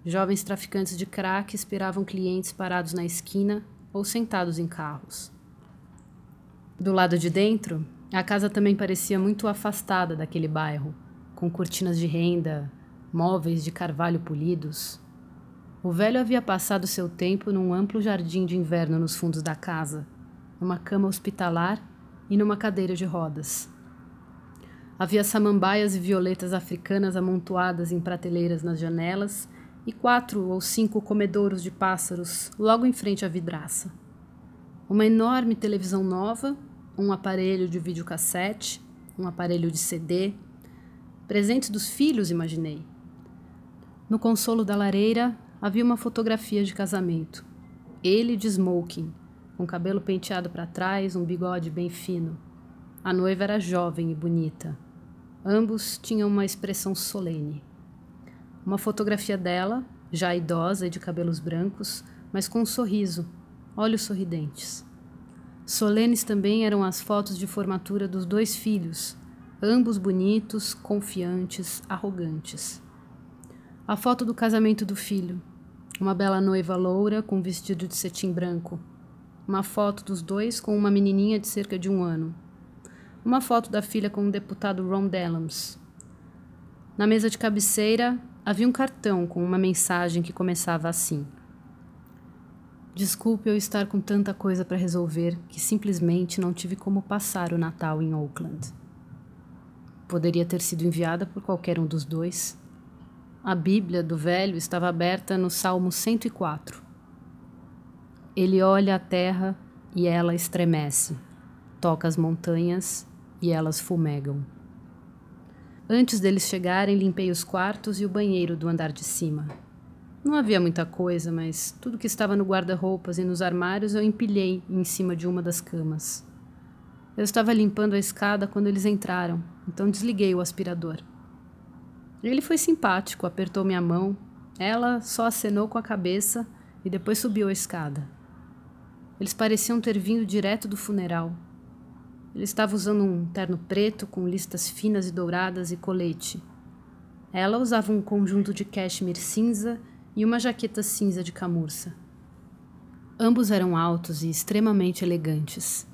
Jovens traficantes de crack esperavam clientes parados na esquina ou sentados em carros. Do lado de dentro, a casa também parecia muito afastada daquele bairro, com cortinas de renda, móveis de carvalho polidos. O velho havia passado seu tempo num amplo jardim de inverno nos fundos da casa, numa cama hospitalar e numa cadeira de rodas. Havia samambaias e violetas africanas amontoadas em prateleiras nas janelas e quatro ou cinco comedouros de pássaros logo em frente à vidraça. Uma enorme televisão nova, um aparelho de videocassete, um aparelho de CD. Presentes dos filhos, imaginei. No consolo da lareira havia uma fotografia de casamento. Ele de smoking, com cabelo penteado para trás, um bigode bem fino. A noiva era jovem e bonita. Ambos tinham uma expressão solene. Uma fotografia dela, já idosa e de cabelos brancos, mas com um sorriso, olhos sorridentes. Solenes também eram as fotos de formatura dos dois filhos, ambos bonitos, confiantes, arrogantes. A foto do casamento do filho, uma bela noiva loura com vestido de cetim branco. Uma foto dos dois com uma menininha de cerca de um ano, uma foto da filha com o deputado Ron Dellums. Na mesa de cabeceira havia um cartão com uma mensagem que começava assim: Desculpe eu estar com tanta coisa para resolver que simplesmente não tive como passar o Natal em Oakland. Poderia ter sido enviada por qualquer um dos dois. A Bíblia do velho estava aberta no Salmo 104. Ele olha a terra e ela estremece, toca as montanhas e elas fumegam. Antes deles chegarem, limpei os quartos e o banheiro do andar de cima. Não havia muita coisa, mas tudo que estava no guarda-roupas e nos armários eu empilhei em cima de uma das camas. Eu estava limpando a escada quando eles entraram, então desliguei o aspirador. Ele foi simpático, apertou minha mão. Ela só acenou com a cabeça e depois subiu a escada. Eles pareciam ter vindo direto do funeral. Ele estava usando um terno preto com listas finas e douradas e colete. Ela usava um conjunto de cashmere cinza e uma jaqueta cinza de camurça. Ambos eram altos e extremamente elegantes.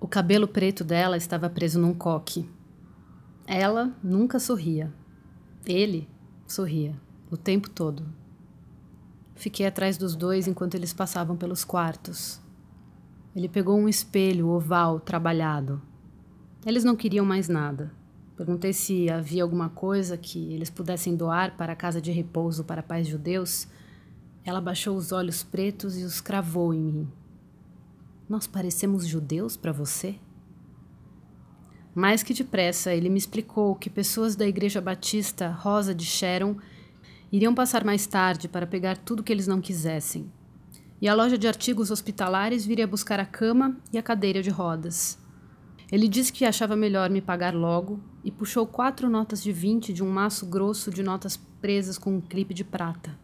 O cabelo preto dela estava preso num coque. Ela nunca sorria. Ele sorria o tempo todo. Fiquei atrás dos dois enquanto eles passavam pelos quartos. Ele pegou um espelho oval trabalhado. Eles não queriam mais nada. Perguntei se havia alguma coisa que eles pudessem doar para a casa de repouso para pais judeus. Ela baixou os olhos pretos e os cravou em mim. Nós parecemos judeus para você? Mais que depressa, ele me explicou que pessoas da Igreja Batista Rosa de Sharon iriam passar mais tarde para pegar tudo que eles não quisessem e a loja de artigos hospitalares viria buscar a cama e a cadeira de rodas. Ele disse que achava melhor me pagar logo e puxou quatro notas de vinte de um maço grosso de notas presas com um clipe de prata.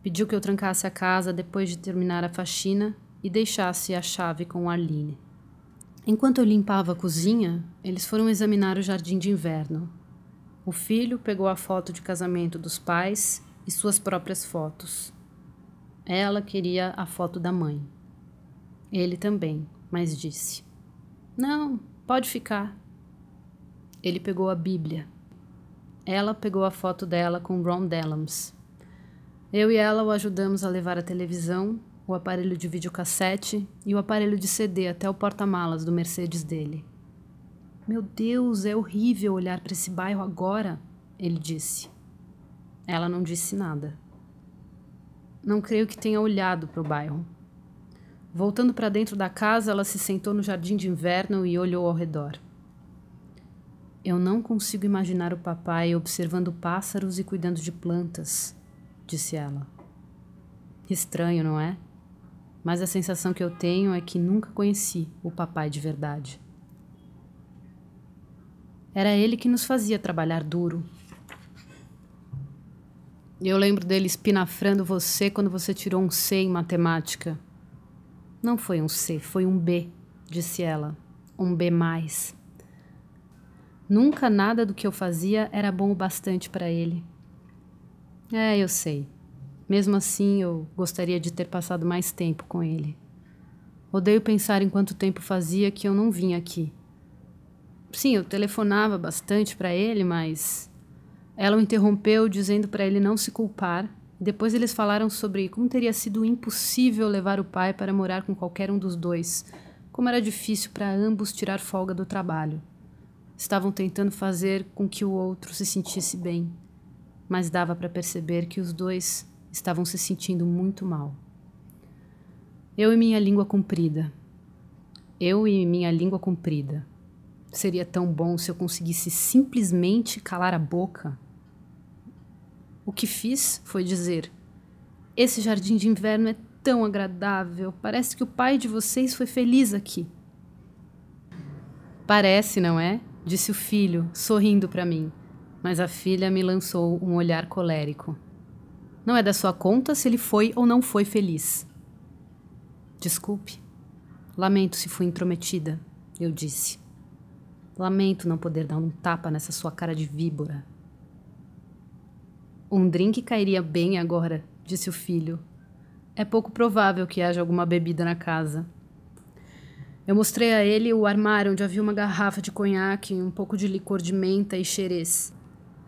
Pediu que eu trancasse a casa depois de terminar a faxina e deixasse a chave com Arline. Enquanto eu limpava a cozinha, eles foram examinar o jardim de inverno. O filho pegou a foto de casamento dos pais e suas próprias fotos. Ela queria a foto da mãe. Ele também, mas disse: Não, pode ficar. Ele pegou a Bíblia. Ela pegou a foto dela com Ron Dellums. Eu e ela o ajudamos a levar a televisão, o aparelho de videocassete e o aparelho de CD até o porta-malas do Mercedes dele. Meu Deus, é horrível olhar para esse bairro agora, ele disse. Ela não disse nada. Não creio que tenha olhado para o bairro. Voltando para dentro da casa, ela se sentou no jardim de inverno e olhou ao redor. Eu não consigo imaginar o papai observando pássaros e cuidando de plantas, disse ela. Estranho, não é? Mas a sensação que eu tenho é que nunca conheci o papai de verdade. Era ele que nos fazia trabalhar duro, eu lembro dele espinafrando você quando você tirou um C em matemática. Não foi um C, foi um B, disse ela. Um B. Mais. Nunca nada do que eu fazia era bom o bastante para ele. É, eu sei. Mesmo assim, eu gostaria de ter passado mais tempo com ele. Odeio pensar em quanto tempo fazia que eu não vinha aqui. Sim, eu telefonava bastante para ele, mas ela o interrompeu, dizendo para ele não se culpar. Depois eles falaram sobre como teria sido impossível levar o pai para morar com qualquer um dos dois, como era difícil para ambos tirar folga do trabalho. estavam tentando fazer com que o outro se sentisse bem, mas dava para perceber que os dois estavam se sentindo muito mal. Eu e minha língua comprida. Eu e minha língua comprida. Seria tão bom se eu conseguisse simplesmente calar a boca. O que fiz foi dizer: Esse jardim de inverno é tão agradável. Parece que o pai de vocês foi feliz aqui. Parece, não é? Disse o filho, sorrindo para mim. Mas a filha me lançou um olhar colérico. Não é da sua conta se ele foi ou não foi feliz. Desculpe. Lamento se fui intrometida, eu disse. Lamento não poder dar um tapa nessa sua cara de víbora. Um drink cairia bem agora, disse o filho. É pouco provável que haja alguma bebida na casa. Eu mostrei a ele o armário onde havia uma garrafa de conhaque, um pouco de licor de menta e xerez.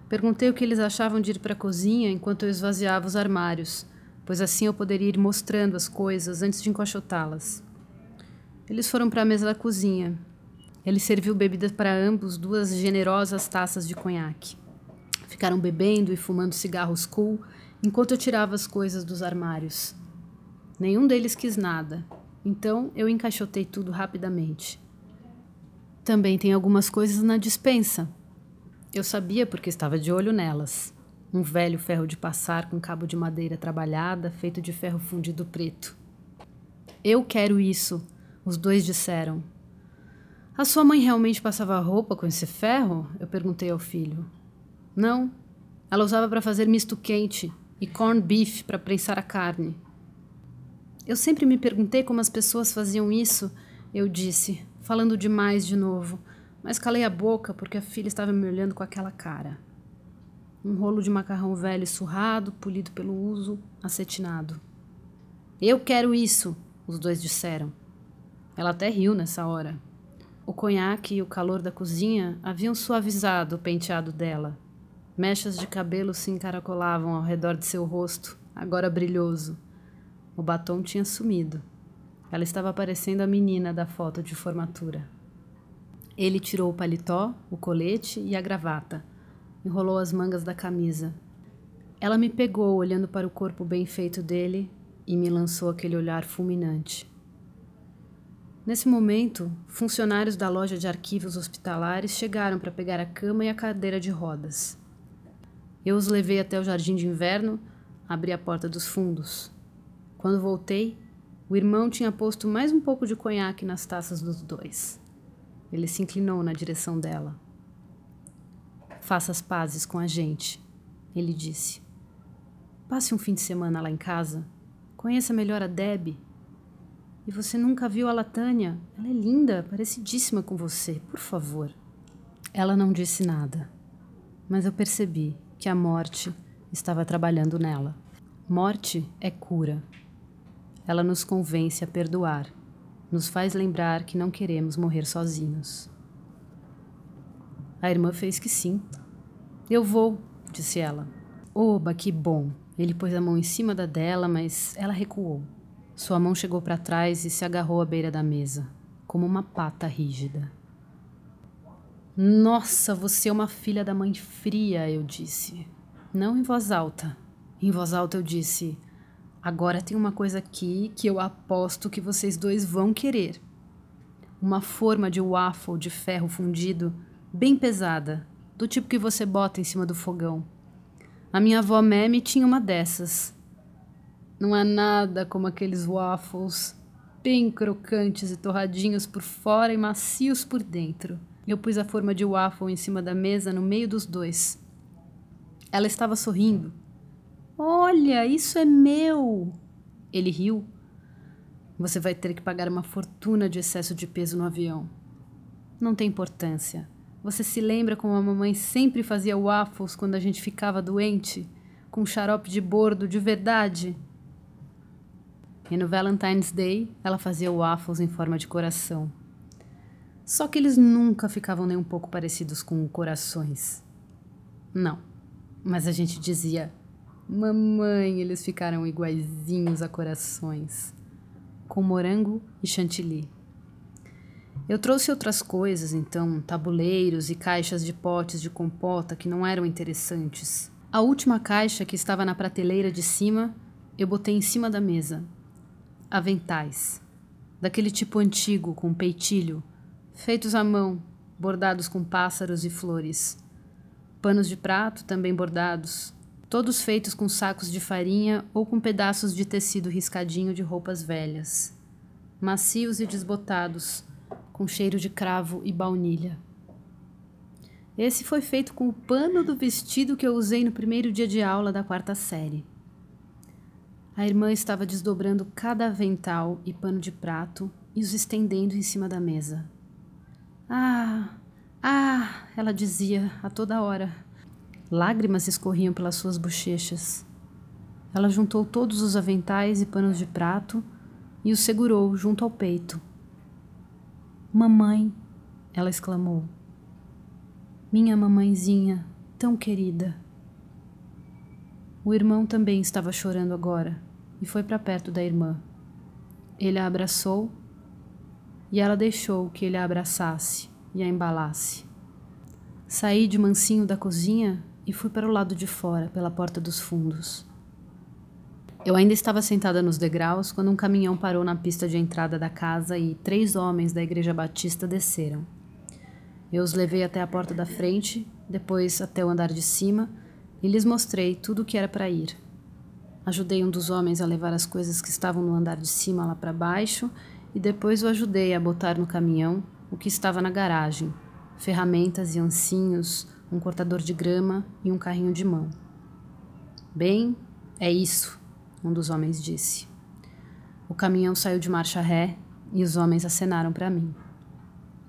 Perguntei o que eles achavam de ir para a cozinha enquanto eu esvaziava os armários, pois assim eu poderia ir mostrando as coisas antes de encaixotá-las. Eles foram para a mesa da cozinha. Ele serviu bebidas para ambos, duas generosas taças de conhaque. Ficaram bebendo e fumando cigarros cool enquanto eu tirava as coisas dos armários. Nenhum deles quis nada, então eu encaixotei tudo rapidamente. Também tem algumas coisas na dispensa. Eu sabia porque estava de olho nelas. Um velho ferro de passar com cabo de madeira trabalhada, feito de ferro fundido preto. Eu quero isso, os dois disseram. A sua mãe realmente passava roupa com esse ferro? Eu perguntei ao filho. Não. Ela usava para fazer misto quente e corn beef para prensar a carne. Eu sempre me perguntei como as pessoas faziam isso, eu disse, falando demais de novo, mas calei a boca porque a filha estava me olhando com aquela cara. Um rolo de macarrão velho surrado, polido pelo uso, acetinado. Eu quero isso, os dois disseram. Ela até riu nessa hora. O conhaque e o calor da cozinha haviam suavizado o penteado dela. Mechas de cabelo se encaracolavam ao redor de seu rosto, agora brilhoso. O batom tinha sumido. Ela estava parecendo a menina da foto de formatura. Ele tirou o paletó, o colete e a gravata. Enrolou as mangas da camisa. Ela me pegou olhando para o corpo bem feito dele e me lançou aquele olhar fulminante. Nesse momento, funcionários da loja de arquivos hospitalares chegaram para pegar a cama e a cadeira de rodas. Eu os levei até o jardim de inverno, abri a porta dos fundos. Quando voltei, o irmão tinha posto mais um pouco de conhaque nas taças dos dois. Ele se inclinou na direção dela. Faça as pazes com a gente, ele disse. Passe um fim de semana lá em casa. Conheça melhor a Deb e você nunca viu a Latânia? Ela é linda, parecidíssima com você, por favor. Ela não disse nada, mas eu percebi que a morte estava trabalhando nela. Morte é cura. Ela nos convence a perdoar, nos faz lembrar que não queremos morrer sozinhos. A irmã fez que sim. Eu vou, disse ela. Oba, que bom! Ele pôs a mão em cima da dela, mas ela recuou. Sua mão chegou para trás e se agarrou à beira da mesa, como uma pata rígida. Nossa, você é uma filha da mãe fria, eu disse. Não em voz alta. Em voz alta eu disse: Agora tem uma coisa aqui que eu aposto que vocês dois vão querer. Uma forma de waffle de ferro fundido, bem pesada, do tipo que você bota em cima do fogão. A minha avó Meme tinha uma dessas. Não há nada como aqueles waffles bem crocantes e torradinhos por fora e macios por dentro. Eu pus a forma de waffle em cima da mesa no meio dos dois. Ela estava sorrindo. Olha, isso é meu! Ele riu. Você vai ter que pagar uma fortuna de excesso de peso no avião. Não tem importância. Você se lembra como a mamãe sempre fazia waffles quando a gente ficava doente? Com xarope de bordo de verdade? E no Valentine's Day, ela fazia waffles em forma de coração. Só que eles nunca ficavam nem um pouco parecidos com corações. Não. Mas a gente dizia: Mamãe, eles ficaram iguaizinhos a corações. Com morango e chantilly. Eu trouxe outras coisas, então, tabuleiros e caixas de potes de compota que não eram interessantes. A última caixa que estava na prateleira de cima, eu botei em cima da mesa. Aventais. Daquele tipo antigo, com peitilho, feitos à mão, bordados com pássaros e flores. Panos de prato, também bordados, todos feitos com sacos de farinha ou com pedaços de tecido riscadinho de roupas velhas. Macios e desbotados, com cheiro de cravo e baunilha. Esse foi feito com o pano do vestido que eu usei no primeiro dia de aula da quarta série. A irmã estava desdobrando cada avental e pano de prato e os estendendo em cima da mesa. Ah, ah, ela dizia a toda hora. Lágrimas escorriam pelas suas bochechas. Ela juntou todos os aventais e panos de prato e os segurou junto ao peito. Mamãe, ela exclamou. Minha mamãezinha, tão querida. O irmão também estava chorando agora e foi para perto da irmã. Ele a abraçou e ela deixou que ele a abraçasse e a embalasse. Saí de mansinho da cozinha e fui para o lado de fora, pela porta dos fundos. Eu ainda estava sentada nos degraus quando um caminhão parou na pista de entrada da casa e três homens da Igreja Batista desceram. Eu os levei até a porta da frente, depois até o andar de cima e lhes mostrei tudo o que era para ir. Ajudei um dos homens a levar as coisas que estavam no andar de cima lá para baixo e depois o ajudei a botar no caminhão o que estava na garagem: ferramentas e ancinhos, um cortador de grama e um carrinho de mão. Bem, é isso, um dos homens disse. O caminhão saiu de marcha ré e os homens acenaram para mim.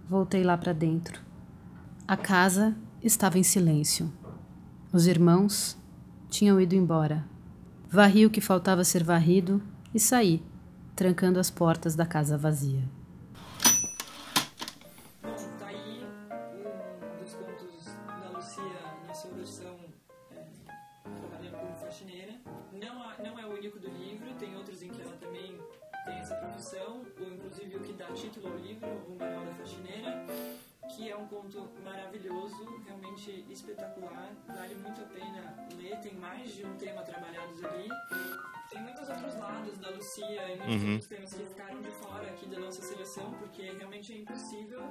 Voltei lá para dentro. A casa estava em silêncio. Os irmãos tinham ido embora. Varri o que faltava ser varrido e saí, trancando as portas da casa vazia. espetacular, vale muito a pena ler, tem mais de um tema trabalhados ali. Tem muitos outros lados da Lucia e muitos uhum. outros temas que ficaram de fora aqui da nossa seleção, porque realmente é impossível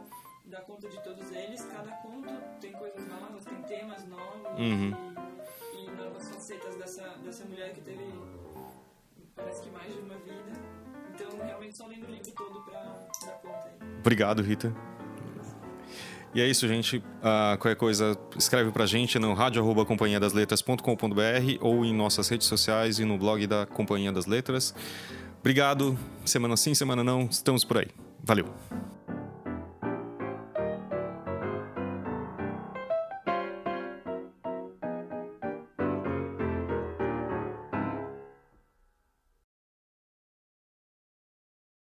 dar conta de todos eles. Cada conto tem coisas novas, tem temas novos uhum. e, e, novas facetas dessa, dessa mulher que teve, parece que mais de uma vida. Então, realmente só lendo o livro todo pra dar conta aí. Obrigado, Rita. E é isso, gente. Uh, qualquer coisa, escreve pra gente no radio.companhiadasletras.com.br ou em nossas redes sociais e no blog da Companhia das Letras. Obrigado. Semana sim, semana não. Estamos por aí. Valeu.